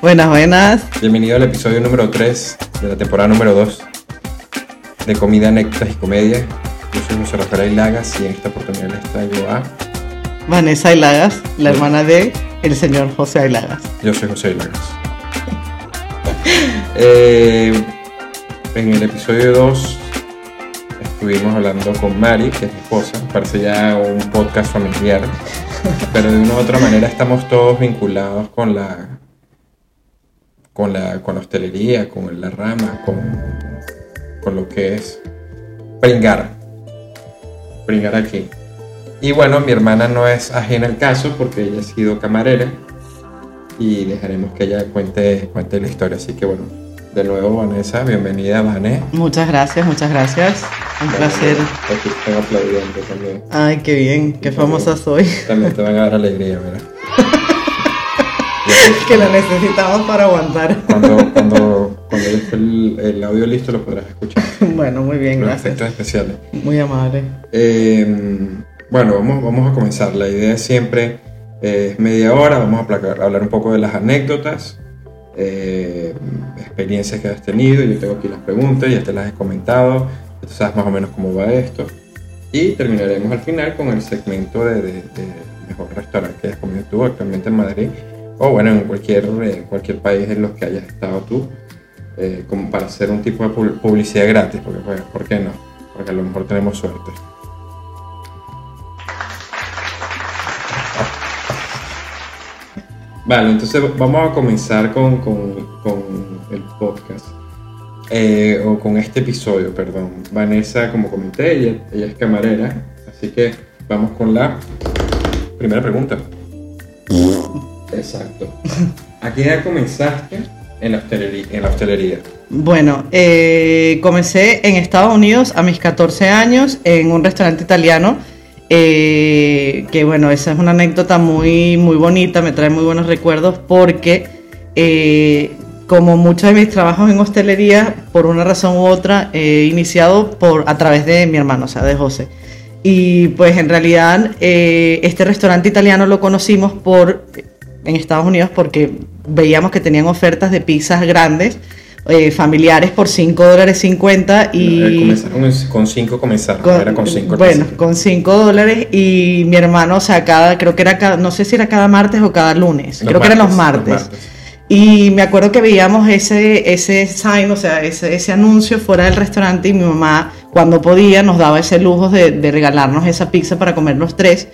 buenas, buenas. Bienvenido al episodio número 3 de la temporada número 2 de Comida, Anécdotas y Comedia. Yo soy José Rafael Lagas y en esta oportunidad les traigo a... Vanessa Ailagas, la hermana de el señor José Ailagas. Yo soy José Ailagas. Eh, en el episodio 2 estuvimos hablando con Mari, que es mi esposa, parece ya un podcast familiar, pero de una u otra manera estamos todos vinculados con la con la, con la hostelería, con la rama, con, con lo que es pringar, pringar aquí. Y bueno, mi hermana no es ajena al caso porque ella ha sido camarera y dejaremos que ella cuente, cuente la historia. Así que bueno, de nuevo Vanessa, bienvenida Vané. Muchas gracias, muchas gracias. Un placer. Aquí están aplaudiendo también. Ay, qué bien, qué famosa soy. También te van a dar alegría, ¿verdad? que la necesitamos para aguantar. Cuando, cuando, cuando esté el, el, audio listo lo podrás escuchar. Bueno, muy bien, Los gracias. efectos especiales. Muy amable. Eh, bueno, vamos, vamos a comenzar. La idea siempre es media hora. Vamos a placar- hablar un poco de las anécdotas, eh, experiencias que has tenido. Yo tengo aquí las preguntas, ya te las he comentado. Tú sabes más o menos cómo va esto. Y terminaremos al final con el segmento de, de- de mejor restaurante que hayas comido tú actualmente en Madrid. O bueno, en cualquier, eh, cualquier país en los que hayas estado tú. eh, como para hacer un tipo de pu- publicidad gratis. Porque, pues, ¿Por qué no? Porque a lo mejor tenemos suerte. Vale, entonces vamos a comenzar con, con- con el podcast. Eh, o con este episodio, perdón. Vanessa, como comenté, ella, ella es camarera. Así que vamos con la primera pregunta. Exacto. ¿A qué edad comenzaste en la hostelería? En la hostelería? Bueno, eh, comencé en Estados Unidos a mis 14 años en un restaurante italiano. eh, que bueno, esa es una anécdota muy, muy bonita, me trae muy buenos recuerdos porque eh, como muchos de mis trabajos en hostelería, por una razón u otra, he iniciado por, a través de mi hermano, o sea, de José. Y pues en realidad este restaurante italiano lo conocimos por, en Estados Unidos porque veíamos que tenían ofertas de pizzas grandes, eh, familiares por 5 dólares 50 Eh, y... en- con 5 comenzaron, Con- era con 5 bueno, con 5 dólares y mi hermano, o sea, cada, creo que era cada, no sé si era cada martes o cada lunes, creo que eran los martes. Y me acuerdo que veíamos ese, ese sign, o sea, ese, ese anuncio fuera del restaurante y mi mamá, cuando podía, nos daba ese lujo de, de regalarnos esa pizza para comer los tres.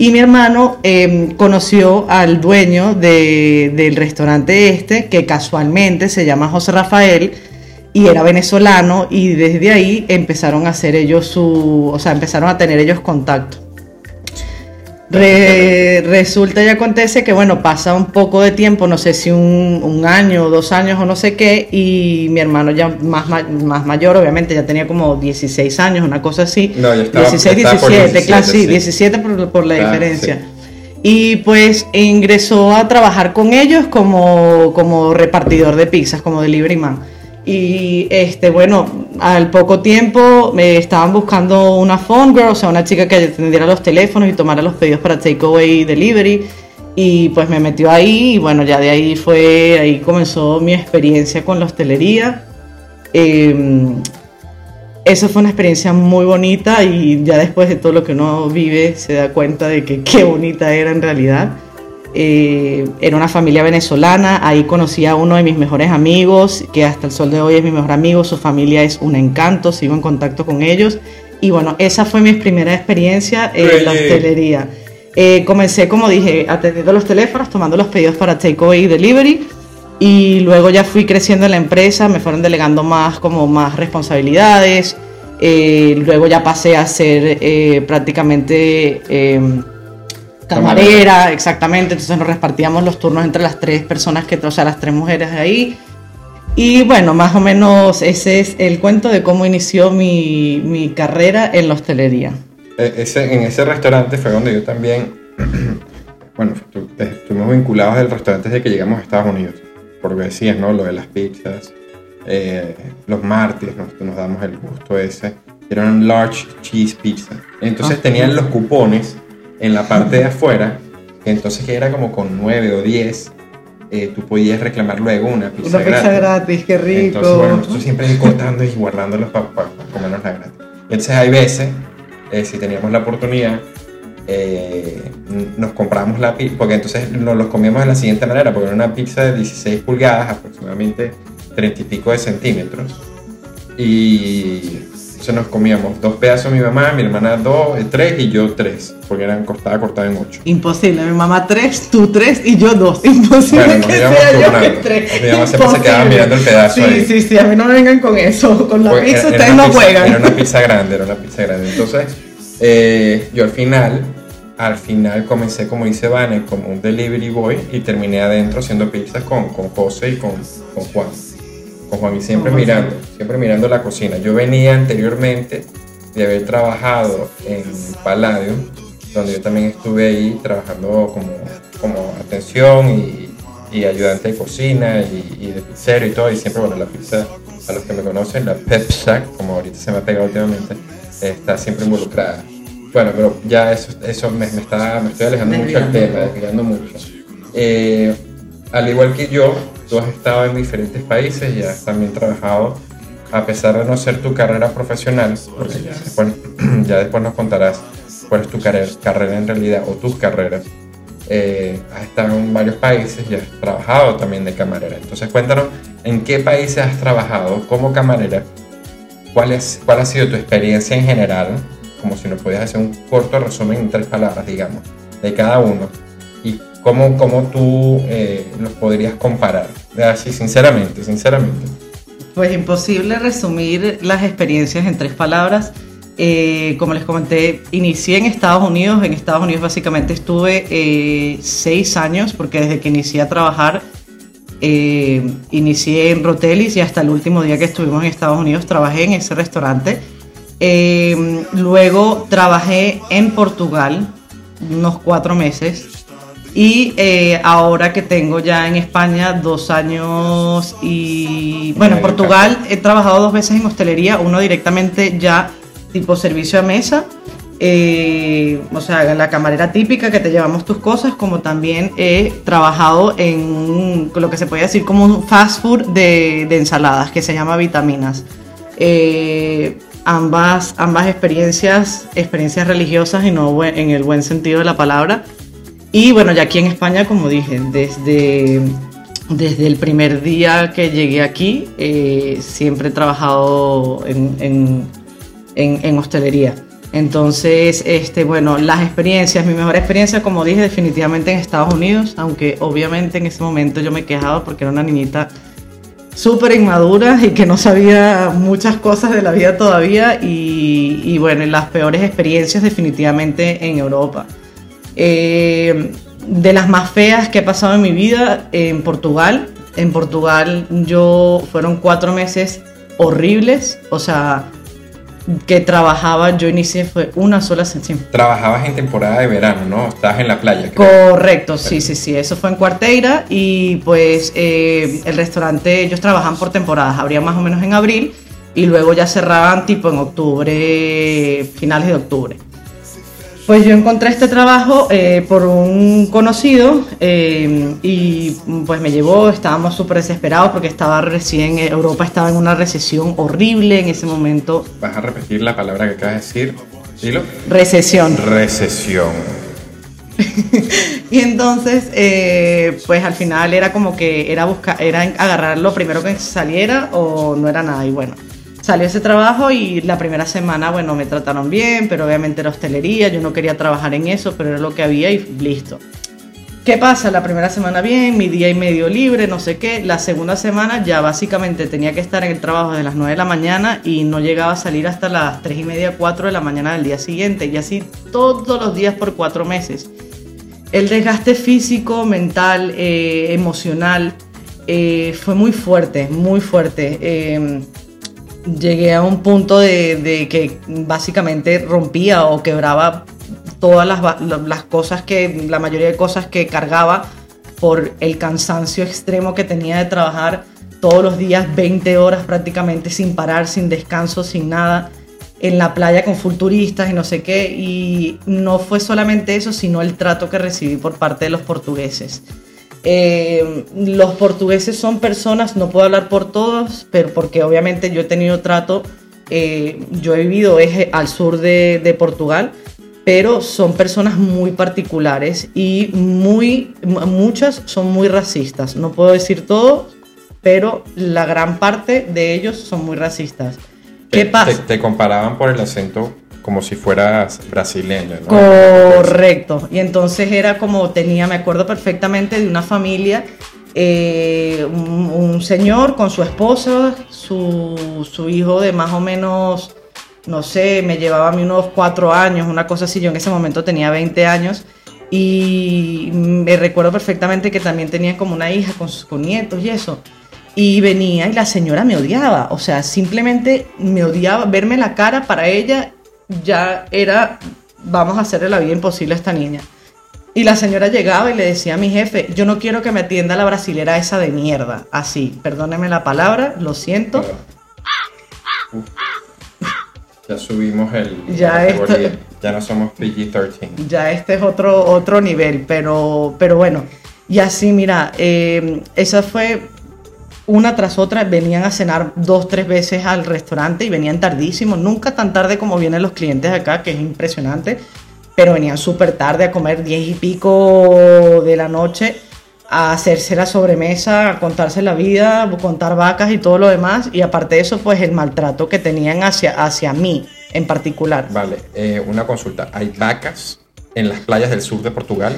Y mi hermano eh, conoció al dueño de- del restaurante este, que casualmente se llama José Rafael, y era venezolano, y desde ahí empezaron a hacer ellos su, o sea, empezaron a tener ellos contacto. Re- resulta y acontece que, bueno, pasa un poco de tiempo, no sé si un, un año o dos años o no sé qué, y mi hermano ya más, más mayor, obviamente, ya tenía como 16 años, una cosa así. No, ya estaba- 16, ya estaba por 17, 17, claro, sí, sí. 17 por, por la diferencia. sí. Y pues ingresó a trabajar con ellos como, como repartidor de pizzas, como delivery man. Y este, bueno, al poco tiempo me estaban buscando una phone girl, o sea, una chica que atendiera los teléfonos y tomara los pedidos para takeaway delivery. Y pues me metió ahí y bueno, ya de ahí fue, ahí comenzó mi experiencia con la hostelería. Eh, eso fue una experiencia muy bonita y ya después de todo lo que uno vive se da cuenta de que qué bonita era en realidad. Eh, era una familia venezolana, ahí conocí a uno de mis mejores amigos, que hasta el sol de hoy es mi mejor amigo, su familia es un encanto, sigo en contacto con ellos. Y bueno, esa fue mi primera experiencia en la Oye. hostelería. Eh, comencé, como dije, atendiendo los teléfonos, tomando los pedidos para takeaway y delivery. Y luego ya fui creciendo en la empresa, me fueron delegando más, como más responsabilidades. Eh, luego ya pasé a ser eh, prácticamente eh, camarera, exactamente. Entonces nos repartíamos los turnos entre las tres personas que, o sea, las tres mujeres de ahí. Y bueno, más o menos ese es el cuento de cómo inició mi, mi carrera en la hostelería. Eh, ese, en ese restaurante fue donde yo también, bueno, estu- estuvimos vinculados del restaurante desde que llegamos a Estados Unidos, porque decías, ¿no? Lo de las pizzas, eh, los martes nos, nos damos el gusto ese, era un large cheese pizza. Entonces Ah. tenían los cupones en la parte de afuera, entonces que era como con 9 o 10, eh, tú podías reclamar luego una pizza, Una pizza gratis, qué rico. Entonces, bueno, nosotros siempre ir cortando y guardándolos para comernos la gratis. Entonces hay veces, eh, si teníamos la oportunidad, eh, nos compramos la pizza, porque entonces nos los comíamos de la siguiente manera, porque era una pizza de 16 pulgadas, aproximadamente 30 y pico de centímetros. Y entonces nos comíamos dos pedazos mi mamá, mi hermana dos, eh, tres y yo tres, porque eran cortada, cortada en ocho. Imposible, mi mamá tres, tú tres y yo dos. Imposible Bueno, nos que sea yo turnando. que tres. Mi mamá siempre se quedaba mirando el pedazo Sí, ahí. sí, sí, a mí no me vengan con eso. Con la Pues, pizza era- ustedes no pizza- juegan. Era una pizza grande, era una pizza grande. Entonces, eh, yo al final, al final comencé, como dice Vane, como un delivery boy y terminé adentro haciendo pizzas con, con José y con, con Juan. Con Juan y siempre mirando, siempre mirando la cocina. Yo venía anteriormente de haber trabajado en Palladium, donde yo también estuve ahí trabajando como, como atención y, y ayudante de cocina y, y de pizzero y todo. Y siempre, bueno, la pizza, a los que me conocen, la Pepsa, como ahorita se me ha pegado últimamente, está siempre involucrada. Bueno, pero ya eso, eso me, me está, me estoy alejando mucho del tema, desviando mucho. Eh, al igual que yo, tú has estado en diferentes países y has también trabajado, a pesar de no ser tu carrera profesional, porque ya después, ya después nos contarás cuál es tu carrera, carrera en realidad o tus carreras. Eh, has estado en varios países y has trabajado también de camarera. Entonces cuéntanos en qué países has trabajado como camarera, cuál, es, cuál ha sido tu experiencia en general, como si nos pudieras hacer un corto resumen en tres palabras, digamos, de cada uno, y cómo, cómo tú eh, los podrías comparar. Así, sinceramente, sinceramente. Pues imposible resumir las experiencias en tres palabras. Eh, como les comenté, inicié en Estados Unidos. En Estados Unidos básicamente estuve eh, seis años porque desde que inicié a trabajar eh, inicié en Rotelis y hasta el último día que estuvimos en Estados Unidos trabajé en ese restaurante. Eh, luego trabajé en Portugal unos cuatro meses y eh, ahora que tengo ya en España dos años y bueno, en Portugal he trabajado dos veces en hostelería, uno directamente ya tipo servicio a mesa, eh, o sea, la camarera típica que te llevamos tus cosas, como también he trabajado en lo que se puede decir como un fast food de, de ensaladas que se llama Vitaminas. Eh, ambas, ambas experiencias, experiencias religiosas y no en el buen sentido de la palabra. Y bueno, ya aquí en España, como dije, desde, desde el primer día que llegué aquí, eh, siempre he trabajado en, en- en- hostelería. Entonces, este, bueno, las experiencias, mi mejor experiencia, como dije, definitivamente en Estados Unidos, aunque obviamente en ese momento yo me quejaba porque era una niñita súper inmadura y que no sabía muchas cosas de la vida todavía y, y bueno, las peores experiencias definitivamente en Europa. Eh, de las más feas que he pasado en mi vida en Portugal. En Portugal yo fueron cuatro meses horribles, o sea, que trabajaba, yo inicié fue una sola sesión. Trabajabas en temporada de verano, ¿no? Estabas en la playa. creo. Correcto, sí, sí, sí, eso fue en Cuarteira y pues eh, el restaurante, ellos trabajan por temporadas, abrían más o menos en abril y luego ya cerraban tipo en octubre, finales de octubre. Pues yo encontré este trabajo eh, por un conocido eh, y pues me llevó, estábamos súper desesperados porque estaba recién, Europa estaba en una recesión horrible en ese momento, Vas a repetir la palabra que acabas de decir. Dilo. recesión. Recesión. Y entonces, eh, pues al final era como que era buscar, era agarrar lo primero que saliera o no era nada. Y bueno, salió ese trabajo y la primera semana, bueno, me trataron bien, pero obviamente era hostelería, yo no quería trabajar en eso, pero era lo que había y listo. ¿Qué pasa? La primera semana bien, mi día y medio libre, no sé qué. La segunda semana ya básicamente tenía que estar en el trabajo desde las 9 de la mañana y no llegaba a salir hasta las 3 y media, 4 de la mañana del día siguiente. Y así todos los días por cuatro meses. El desgaste físico, mental, eh, emocional eh, fue muy fuerte, muy fuerte. Eh, llegué a un punto de, que básicamente rompía o quebraba todas las, las cosas que, la mayoría de cosas que cargaba por el cansancio extremo que tenía de trabajar todos los días 20 horas prácticamente sin parar, sin descanso, sin nada. en la playa con full turistas y no sé qué. Y no fue solamente eso, sino el trato que recibí por parte de los portugueses. Eh, los portugueses son personas, no puedo hablar por todos, pero porque obviamente yo he tenido trato, eh, yo he vivido eje al sur de, de, Portugal, pero son personas muy particulares y muy, muchas son muy racistas. No puedo decir todo, pero la gran parte de ellos son muy racistas. ¿Qué pasa? Te, te comparaban por el acento como si fueras brasileño, ¿no? Correcto. Y entonces era como tenía, me acuerdo perfectamente de una familia, eh, un, un, señor con su esposa, su, su, hijo de más o menos, no sé, me llevaba a mí unos cuatro años, una cosa así. Yo en ese momento tenía 20 años. Y me recuerdo perfectamente que también tenía como una hija con, con nietos y eso. Y venía y la señora me odiaba, o sea, simplemente me odiaba, verme la cara para ella ya era, vamos a hacerle la vida imposible a esta niña. Y la señora llegaba y le decía a mi jefe, yo no quiero que me atienda la brasilera esa de mierda. Así, perdóneme la palabra, lo siento. Uf. Ya subimos el... Ya, esto, ya no somos PG-13. Ya este es otro, otro nivel, pero, pero bueno. Y así, mira, eh, esa fue una tras otra venían a cenar dos, tres veces al restaurante y venían tardísimo, nunca tan tarde como vienen los clientes acá, que es impresionante, pero venían súper tarde a comer diez y pico de la noche, a hacerse la sobremesa, a contarse la vida, a contar vacas y todo lo demás, y aparte de eso, pues el maltrato que tenían hacia, hacia mí en particular. Vale, eh, una consulta, ¿hay vacas en las playas del sur de Portugal?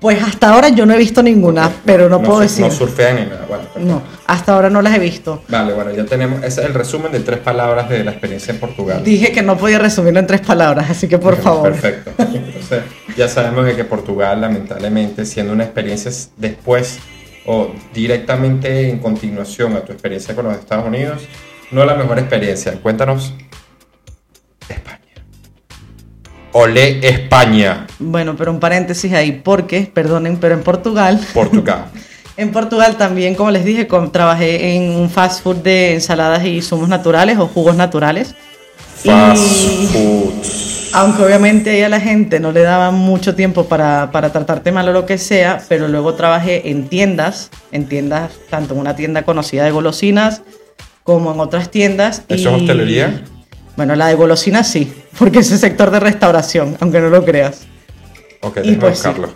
Pues hasta ahora yo no he visto ninguna, okay. pero no, no, puedo decir. No surfean ni nada. Bueno, no, hasta ahora no las he visto. Vale, bueno, ya tenemos. Ese es el resumen de tres palabras de la experiencia en Portugal. Dije que no podía resumirlo en tres palabras, así que por favor. Perfecto. Entonces, ya sabemos que Portugal, lamentablemente, siendo una experiencia después o directamente en continuación a tu experiencia con los Estados Unidos, no la mejor experiencia. Cuéntanos España. Olé España. Bueno, pero un paréntesis ahí, porque, perdonen, pero en Portugal. Portugal. en Portugal también, como les dije, con, trabajé en un fast food de ensaladas y zumos naturales o jugos naturales. Fast y, food. Aunque obviamente ahí a la gente no le daba mucho tiempo para, para tratarte mal o lo que sea, pero luego trabajé en tiendas, en tiendas, tanto en una tienda conocida de golosinas como en otras tiendas. ¿Eso y... es hostelería? Bueno, la de golosinas sí, porque es el sector de restauración, aunque no lo creas. Ok, déjame pues, buscarlo. Sí.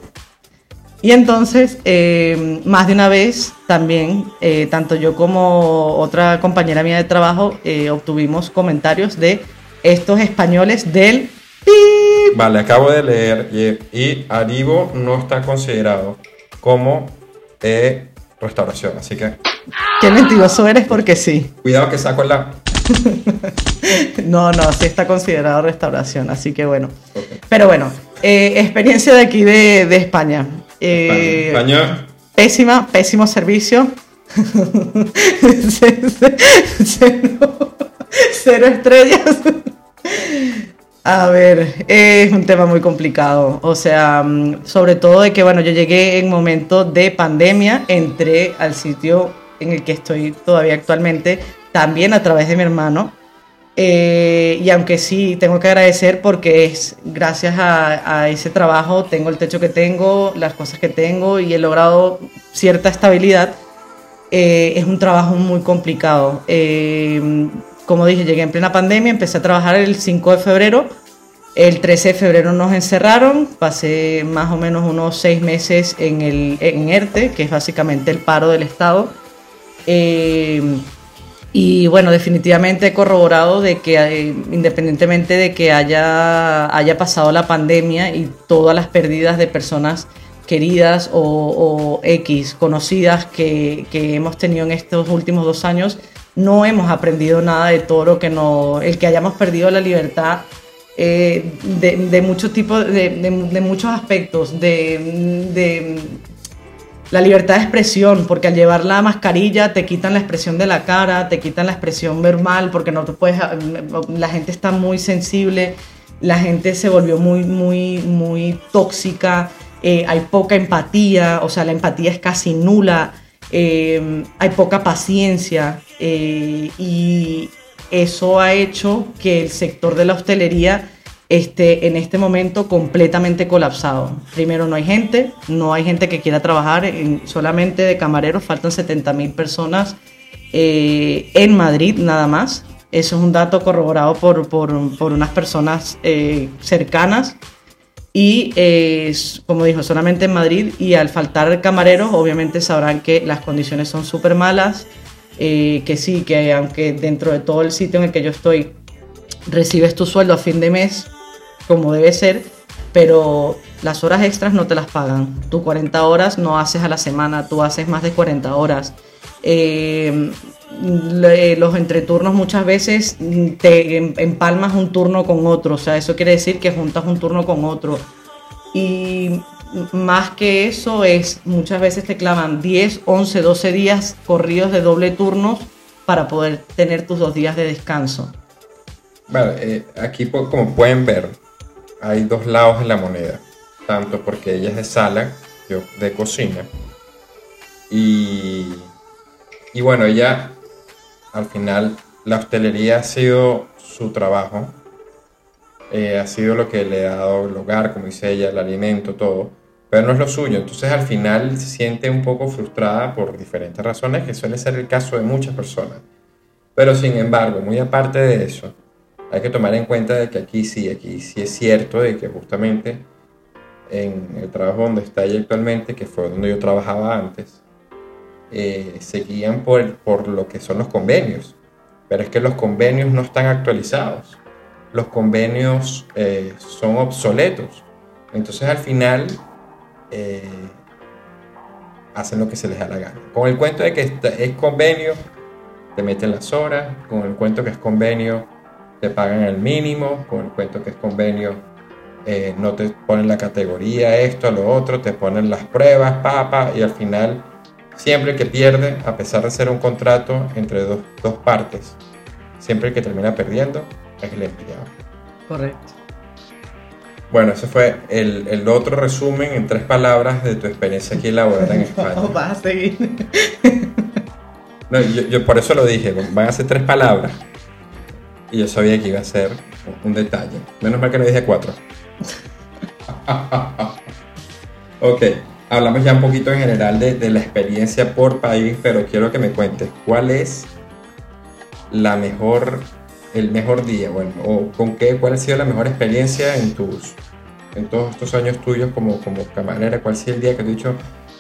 Y entonces, eh, más de una vez también, eh, tanto yo como otra compañera mía de trabajo, eh, obtuvimos comentarios de estos españoles del... ¡Pip! Vale, acabo de leer y, y Aribo no está considerado como eh, restauración, así que... Qué mentiroso eres porque sí. Cuidado que saco la... no, no, sí está considerado restauración, así que bueno. Okay. Pero bueno, eh, experiencia de aquí de, de España. Eh, España. Pésima, pésimo servicio. cero, cero estrellas. A ver, es un tema muy complicado. O sea, mm, sobre todo de que, bueno, yo llegué en momento de pandemia, entré al sitio en el que estoy todavía actualmente, también a través de mi hermano. Eh, y aunque sí, tengo que agradecer porque es gracias a, a, ese trabajo tengo el techo que tengo, las cosas que tengo y he logrado cierta estabilidad. Eh, es un trabajo muy complicado. Eh, como dije, llegué en plena pandemia, empecé a trabajar el 5 de febrero. El 13 de febrero nos encerraron, pasé más o menos unos seis meses en, el, en ERTE, que es básicamente el paro del Estado. Eh, y bueno, definitivamente he corroborado de que eh, independientemente de que haya, haya pasado la pandemia y todas las pérdidas de personas queridas o, X conocidas que, que, hemos tenido en estos últimos dos años, no hemos aprendido nada de todo lo que no, el que hayamos perdido la libertad eh, de, de muchos tipos, de, de, muchos aspectos, de la libertad de expresión, porque al llevar la mascarilla te quitan la expresión de la cara, te quitan la expresión verbal, porque no te puedes, la gente está muy sensible, la gente se volvió muy, muy, muy tóxica, eh, hay poca empatía, o sea, la empatía es casi nula, eh, hay poca paciencia eh, y eso ha hecho que el sector de la hostelería en este momento completamente colapsado. Primero, no hay gente, no hay gente que quiera trabajar, solamente de camareros faltan 70 mil personas eh, en Madrid nada más. Eso es un dato corroborado por, por, por unas personas eh, cercanas. Y eh, como dijo, solamente en Madrid. Y al faltar camareros, obviamente sabrán que las condiciones son súper malas. que sí, que aunque dentro de todo el sitio en el que yo estoy recibes tu sueldo a fin de mes, como debe ser, pero las horas extras no te las pagan. Tú 40 horas no haces a la semana, tú haces más de 40 horas. Eh, los entreturnos muchas veces te empalmas un turno con otro, o sea, eso quiere decir que juntas un turno con otro. Y más que eso es, muchas veces te clavan 10, 11, 12 días corridos de doble turno para poder tener tus dos días de descanso. Vale, eh, aquí como pueden ver, hay dos lados en la moneda, tanto porque ella es de sala, yo de cocina, y, y bueno, ella al final la hostelería ha sido su trabajo, eh, ha sido lo que le ha dado el hogar, como dice ella, el alimento, todo, pero no es lo suyo, entonces al final se siente un poco frustrada por diferentes razones, que suele ser el caso de muchas personas. Pero sin embargo, muy aparte de eso, hay que tomar en cuenta de que aquí sí, aquí sí es cierto de que justamente en el trabajo donde está ella actualmente, que fue donde yo trabajaba antes, eh, se guían por, por lo que son los convenios. Pero es que los convenios no están actualizados. Los convenios eh, son obsoletos. Entonces al final eh, hacen lo que se les da la gana. Con el cuento de que es convenio, te meten las horas. Con el cuento que es convenio, te pagan el mínimo, con el cuento que es convenio, eh, no te ponen la categoría, esto, lo otro, te ponen las pruebas, papa, y al final, siempre el que pierde, a pesar de ser un contrato entre dos, dos partes, siempre el que termina perdiendo es el empleado. Correcto. Bueno, ese fue el, el, otro resumen en tres palabras de tu experiencia aquí laboral en España. No, vas a seguir. no, yo, yo, por eso lo dije, van a ser tres palabras. Y yo sabía que iba a ser un detalle. Menos mal que no dije cuatro. ok, hablamos ya un poquito en general de, la experiencia por país, pero quiero que me cuentes cuál es la mejor, el mejor día, bueno, o con qué, cuál ha sido la mejor experiencia en tus, en todos estos años tuyos como, como camarera, cuál ha sido el día que te he dicho,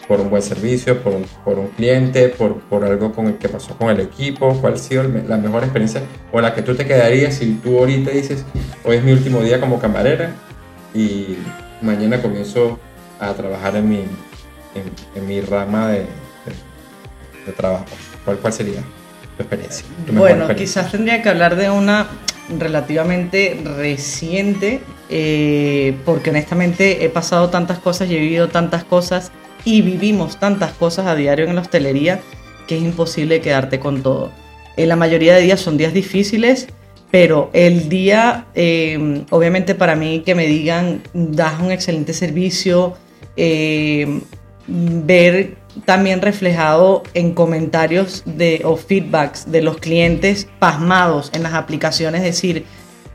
por un buen servicio, por un, por un cliente, por, por, algo con el que pasó con el equipo? ¿Cuál ha sido la mejor experiencia o la que tú te quedarías si tú ahorita dices, hoy es mi último día como camarera y mañana comienzo a trabajar en mi, en, mi rama de, de, trabajo? ¿Cuál, ¿Cuál sería tu experiencia? bueno, quizás tendría que hablar de una relativamente reciente, eh, porque honestamente he pasado tantas cosas y he vivido tantas cosas y vivimos tantas cosas a diario en la hostelería que es imposible quedarte con todo. En la mayoría de días son días difíciles, pero el día, eh, obviamente para mí que me digan, das un excelente servicio, eh, ver también reflejado en comentarios de, o feedbacks de los clientes pasmados en las aplicaciones, decir,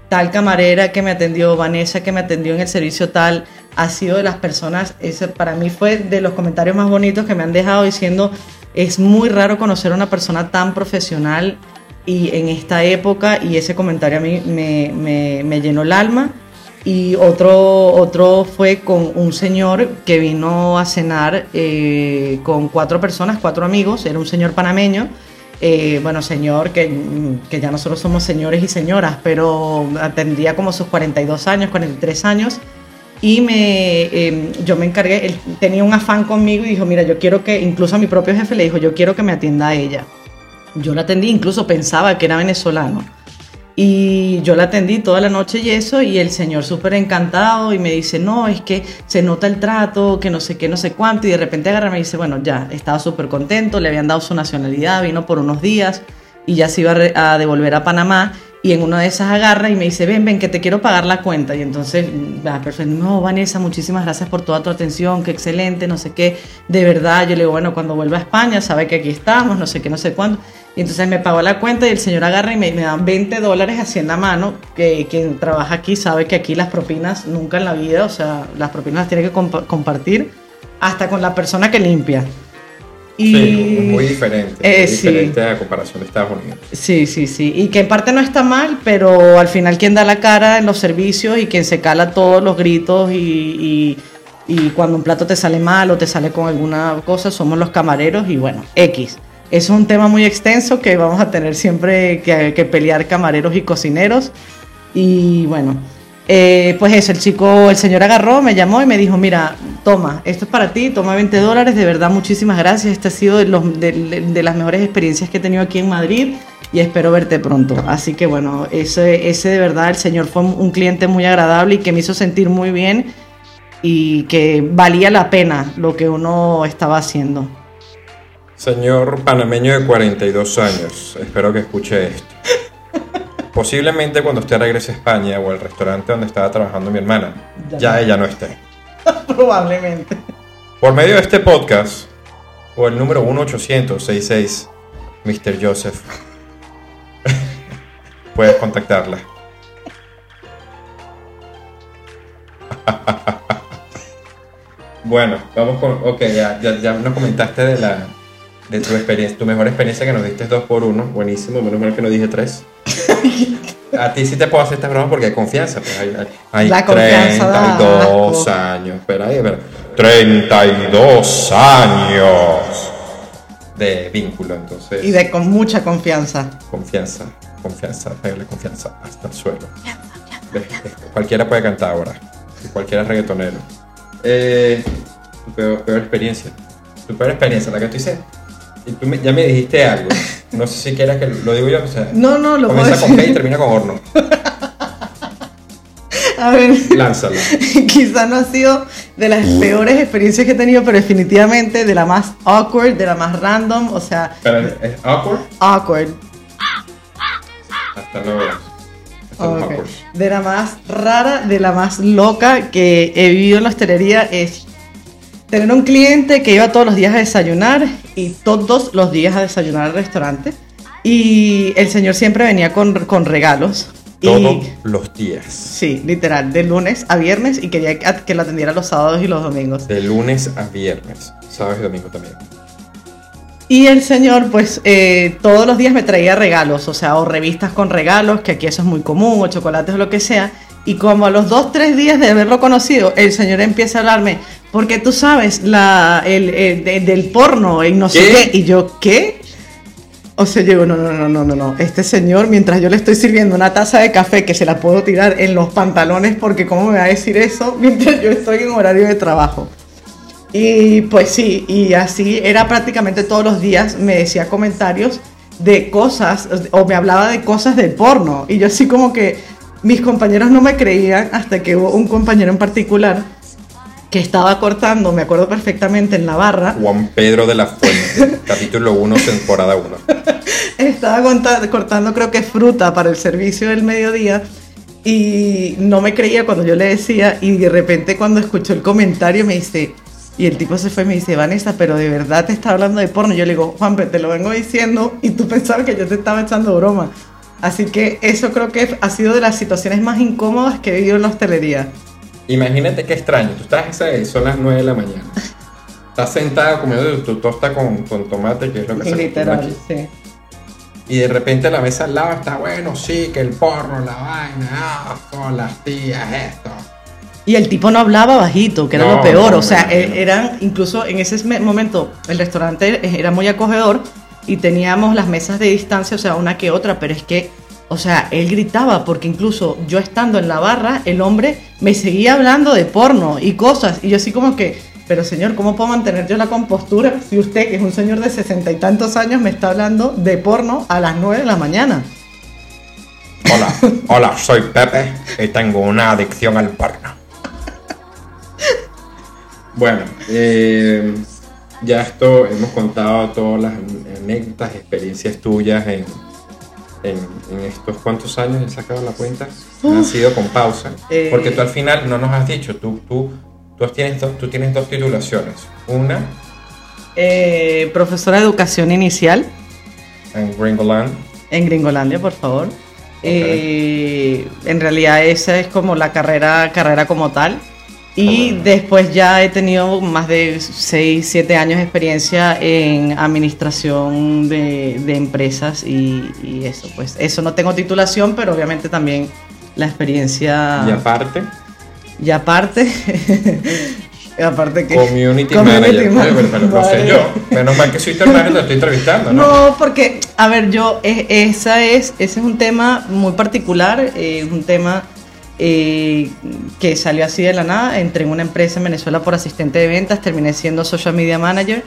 tal camarera que me atendió, Vanessa que me atendió en el servicio tal, ha sido de las personas, ese para mí fue de los comentarios más bonitos que me han dejado diciendo, es muy raro conocer a una persona tan profesional y en esta época y ese comentario a mí me, me, me llenó el alma. Y otro, otro fue con un señor que vino a cenar eh, con cuatro personas, cuatro amigos, era un señor panameño, eh, bueno, señor, que, que, ya nosotros somos señores y señoras, pero tendría como sus 42 años, 43 años, y me, em, yo me encargué, él tenía un afán conmigo y dijo, mira, yo quiero que, incluso a mi propio jefe le dijo, yo quiero que me atienda a ella. Yo la atendí, incluso pensaba que era venezolano. Y yo la atendí toda la noche y eso, y el señor súper encantado y me dice, no, es que se nota el trato, que no sé qué, no sé cuánto, y de repente agarra y me dice, bueno, ya, estaba súper contento, le habían dado su nacionalidad, vino por unos días y ya se iba a devolver a Panamá y en una de esas agarra y me dice, ven, ven, que te quiero pagar la cuenta. Y entonces, ah, perfecto, no, Vanessa, muchísimas gracias por toda tu atención, qué excelente, no sé qué, de verdad. Yo le digo, bueno, cuando vuelva a España, sabe que aquí estamos, no sé qué, no sé cuándo. Y entonces me pagó la cuenta y el señor agarra y me, me da 20 dólares así en la mano, que quien trabaja aquí sabe que aquí las propinas nunca en la vida, o sea, las propinas las tiene que compa- compartir hasta con la persona que limpia. Y, Sí, muy diferente. Eh, muy sí. diferente a comparación de Estados Unidos. Sí, sí, sí. Y que en parte no está mal, pero al final quien da la cara en los servicios y quien se cala todos los gritos y, y- y cuando un plato te sale mal o te sale con alguna cosa somos los camareros y bueno, X. Eso es un tema muy extenso que vamos a tener siempre que, que pelear camareros y cocineros. Y bueno, eh, pues eso, el chico, el señor agarró, me llamó y me dijo, mira, toma, esto es para ti, toma 20 dólares, de verdad muchísimas gracias, esta ha sido de, de las mejores experiencias que he tenido aquí en Madrid y espero verte pronto. Así que bueno, ese, ese de verdad, el señor fue un cliente muy agradable y que me hizo sentir muy bien y que valía la pena lo que uno estaba haciendo. Señor panameño de 42 años, espero que escuche esto. Posiblemente cuando usted regrese a España o al restaurante donde estaba trabajando mi hermana, Ya ella no esté. Probablemente. Por medio de este podcast, o el número 1-800-66, Mr. Joseph, puedes contactarla. bueno, vamos con. Ok, ya, ya, ya nos comentaste de la de tu experiencia, tu mejor experiencia que nos diste dos por uno. Buenísimo, menos mal que no dije tres. A ti sí te puedo hacer esta broma porque hay confianza. Pues hay, hay, hay confianza da 32 asco. años. Espera ahí, espera. 32 años de vínculo, entonces. Y de con mucha confianza. Confianza, confianza, pegarle confianza hasta el suelo. Cualquiera puede cantar ahora. Cualquiera es reggaetonero. Eh, tu peor, peor experiencia. Tu peor experiencia, la que tú dices. Y tú me- ya me dijiste algo. No sé si quieras que lo digo yo. O sea, No, no, lo puedo comienza con P y decir. termina con horno. A ver. Lánzala. Quizá no ha sido de las peores experiencias que he tenido, pero definitivamente de la más awkward, de la más random, o sea, Pero es awkward awkward. hasta awkward. De la más rara, de la más loca que he vivido en la hostelería es tener un cliente que iba todos los días a desayunar y todos los días a desayunar al restaurante. Y el señor siempre venía con, con regalos. Y- Todos los días. Sí, literal, de lunes a viernes y quería que- lo atendiera los sábados y los domingos. De lunes a viernes. Sábado y domingo también. Y el señor, pues, eh, todos los días me traía regalos, o sea, o revistas con regalos, que aquí eso es muy común, o chocolates o lo que sea. Y como a los dos, tres días de haberlo conocido, el señor empieza a hablarme, porque tú sabes, la, el, el- de- del porno y no sé ¿Qué? qué. Y yo, ¿qué? O sea, yo digo, no, no, no, no, no, no. Este señor, mientras yo le estoy sirviendo una taza de café que se la puedo tirar en los pantalones, porque ¿cómo me va a decir eso mientras yo estoy en horario de trabajo? Y pues sí, y así era prácticamente todos los días, me decía comentarios de cosas, o me hablaba de cosas del porno. Y yo así como que mis compañeros no me creían hasta que hubo un compañero en particular que estaba cortando, me acuerdo perfectamente, en la barra, Juan Pedro de la Fuente, capítulo 1, temporada 1. estaba cortando creo que fruta para el servicio del mediodía y no me creía cuando yo le decía y de repente cuando escuchó el comentario me dice y el tipo se fue y me dice Vanessa pero de verdad te está hablando de porno yo le digo Juan te lo vengo diciendo y tú pensabas que yo te estaba echando broma así que eso creo que ha sido de las situaciones más incómodas que he vivido en la hostelería Imagínate qué extraño. Tú estás ahí, son las 9 de la mañana. Estás sentado comiendo tu tosta con, con tomate, que es lo que se literal aquí. sí Y de repente la mesa al lado está bueno, sí, que el porno, la vaina, ah, las tías, esto. Y el tipo no hablaba bajito, que era No, lo peor. no, o sea, e- eran, incluso en ese me- momento, el restaurante era muy acogedor y teníamos las mesas de distancia, o sea, una que otra, pero es que, o sea, él gritaba, porque incluso yo estando en la barra, el hombre me seguía hablando de porno y cosas. Y yo así como que, pero señor, ¿cómo puedo mantener yo la compostura si usted, que es un señor de sesenta y tantos años, me está hablando de porno a las nueve de la mañana? Hola, hola, soy Pepe y tengo una adicción al porno. Bueno, eh, ya esto hemos contado todas las anécdotas, experiencias tuyas en, en, en estos cuantos años, he sacado la cuenta, han sido con pausa, Eh. porque tú al final no nos has dicho, tú, tú, tú, tienes, dos, tú tienes dos titulaciones, una, Eh, profesora de educación inicial. en Gringoland. En Gringolandia, por favor. Eh, en realidad esa es como la carrera, carrera como tal. Y después ya he tenido más de 6, 7 años de experiencia en administración de, de empresas y, y, eso, pues eso no tengo titulación, pero obviamente también la experiencia... Y aparte. Y aparte, aparte que... Community, Manager. Pero, pero, no sé yo. Menos mal que soy tu hermano y te estoy entrevistando, ¿no? No, porque, a ver, yo, esa es, ese es un tema muy particular, eh, un tema eh, que salió así de la nada. Entré en una empresa en Venezuela por asistente de ventas, terminé siendo social media manager.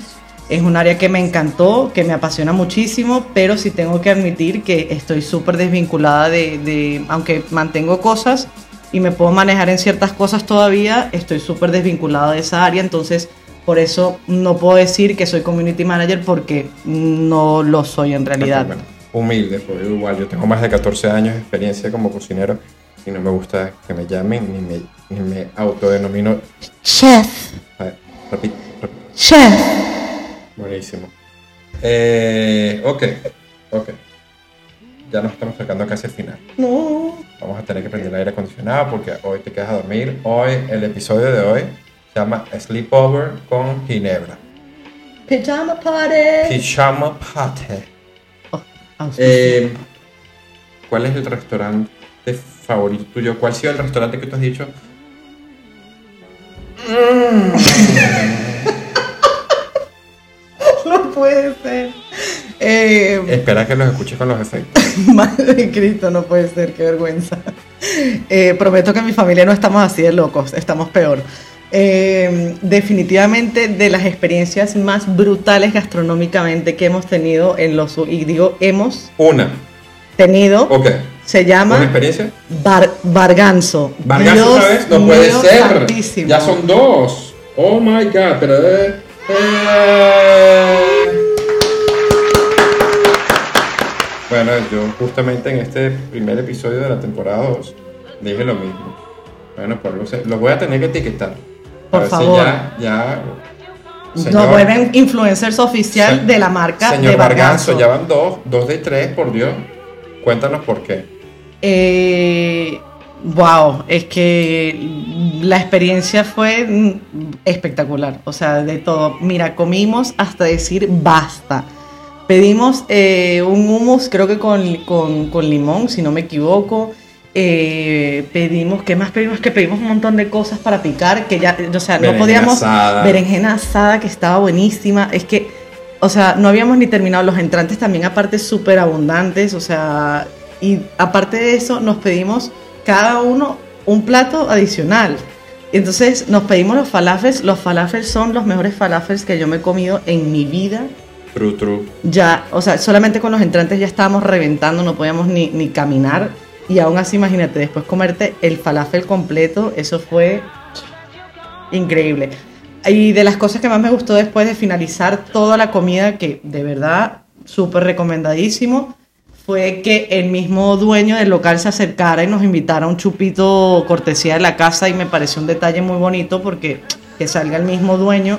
Es un área que me encantó, que me apasiona muchísimo, pero sí tengo que admitir que estoy súper desvinculada de, de, aunque mantengo cosas y me puedo manejar en ciertas cosas todavía, estoy súper desvinculada de esa área, entonces por eso no puedo decir que soy community manager porque no lo soy en realidad. Humilde, porque igual yo tengo más de 14 años de experiencia como cocinero y no me gusta que me llamen ni me, ni me autodenomino chef. A ver, repite. Chef. Buenísimo. Eh, ok, ok. Ya nos estamos acercando casi al final. No. Vamos a tener que prender el aire acondicionado porque hoy te quedas a dormir. Hoy, el episodio de hoy se llama Sleepover con Ginebra. Pijama party. Pijama Party. Oh. Eh, ¿Cuál es el restaurante favorito tuyo? ¿Cuál ha sido el restaurante que tú has dicho? no puede ser. Eh, Espera que los escuches con los efectos. Madre de Cristo, no puede ser, qué vergüenza. Eh, prometo que en mi familia no estamos así de locos, estamos peor. Eh, definitivamente de las experiencias más brutales gastronómicamente que hemos tenido en los y digo hemos Una. tenido Ok. Se llama ¿Una experiencia? Bar, Barganzo. ¿Vargas Dios otra vez? No puede ser. santísimo. Ya son dos. Oh my god, pero. eh, eh. Bueno, yo justamente en este primer episodio de la temporada 2 dije lo mismo. Bueno, se- los voy a tener que etiquetar. A Por ver si favor. ya, ya. Nos vuelven influencers oficial Se- de la marca Señor de Barganzo, Barganzo. ya van dos, dos de tres, por Dios. Cuéntanos por qué. Eh, wow, es que la experiencia fue mm, espectacular. O sea, de todo. Mira, comimos hasta decir basta. Pedimos eh, un hummus, creo que con, con- con limón, si no me equivoco. Eh, pedimos, ¿qué más pedimos? Que pedimos un montón de cosas para picar, que ya, o sea, no podíamos. asada. Berenjena asada, que estaba buenísima. Es que, o sea, no habíamos ni terminado. Los entrantes también, aparte, súper abundantes. O sea, y aparte de eso, nos pedimos cada uno un plato adicional. Entonces, nos pedimos los falafels. Los falafels son los mejores falafels que yo me he comido en mi vida True, true. ya, o sea, solamente con los entrantes ya estábamos reventando, no podíamos ni, ni caminar. Y aún así, imagínate, después comerte el falafel completo, eso fue increíble. Y de las cosas que más me gustó después de finalizar toda la comida, que de verdad, súper recomendadísimo, fue que el mismo dueño del local se acercara y nos invitara a un chupito cortesía de la casa y me pareció un detalle muy bonito porque que salga el mismo dueño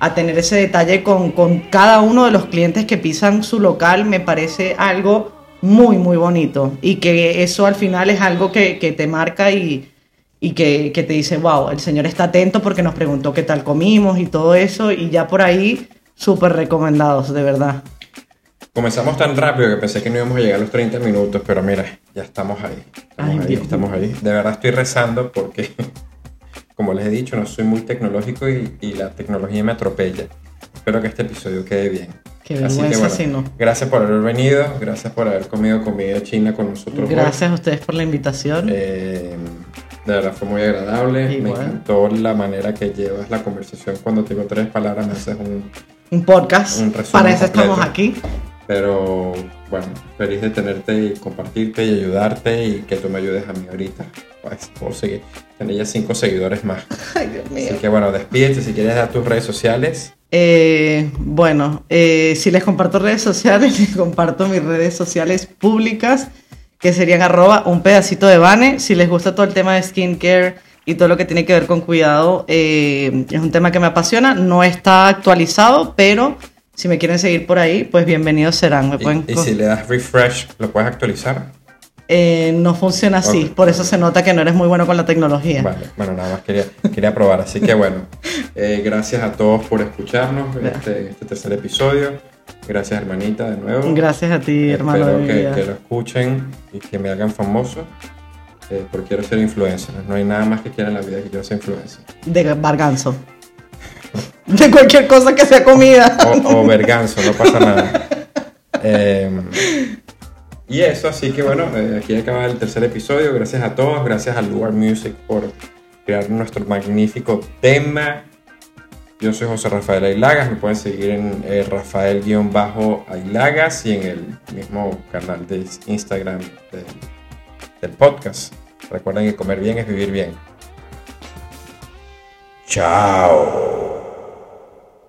a tener ese detalle con, con cada uno de los clientes que pisan su local me parece algo muy, muy bonito. Y que eso al final es algo que, que te marca y, y que, que te dice, wow, el señor está atento porque nos preguntó qué tal comimos y todo eso. Y ya por ahí, súper recomendados, de verdad. Comenzamos tan rápido que pensé que no íbamos a llegar a los 30 minutos, pero mira, ya estamos ahí. Estamos Ay, ahí, estamos ahí. De verdad estoy rezando porque, como les he dicho, no soy muy tecnológico y, y la tecnología me atropella. Espero que este episodio quede bien. Qué vergüenza si no. gracias por haber venido, gracias por haber comido comida china con nosotros. hoy. Gracias a ustedes por la invitación. Eh, de verdad fue muy agradable. Me Igual. encantó la manera que llevas la conversación. Cuando te digo tres palabras, me haces un, un podcast. un Para eso estamos completo. aquí. Pero bueno, feliz de tenerte y compartirte y ayudarte y que tú me ayudes a mí ahorita. Pues, seguir. Tener ya cinco seguidores más. Ay, Dios mío. Así que bueno, despídete si quieres dar tus redes sociales. Eh, bueno, eh, si les comparto redes sociales, les comparto mis redes sociales públicas, que serían arroba un pedacito de Vane. Si les gusta todo el tema de skincare y todo lo que tiene que ver con cuidado, eh, es un tema que me apasiona. No está actualizado, pero Si me quieren seguir por ahí, pues bienvenidos serán. Me Y, pueden y co- si le das refresh, ¿lo puedes actualizar? Eh, no funciona así, Ok. por eso se nota que no eres muy bueno con la tecnología. Vale, bueno, nada más quería, quería probar. Así que bueno, eh, gracias a todos por escucharnos en este, este tercer episodio. Gracias, hermanita, de nuevo. Gracias a ti, hermano Espero que, vida. que lo escuchen y que me hagan famoso. eh, porque quiero ser influencer. No hay nada más que quiera en la vida que quiero ser influencer. De barganzo. De cualquier cosa que sea comida. O, o verganzo, no pasa nada. Eh, y eso, así que bueno, eh, aquí acaba el tercer episodio. Gracias a todos, gracias a Lugar Music por crear nuestro magnífico tema. Yo soy José Rafael Ailagas, me pueden seguir en eh, Rafael-Ailagas y en el mismo canal de Instagram de- del podcast. Recuerden que comer bien es vivir bien. Chao.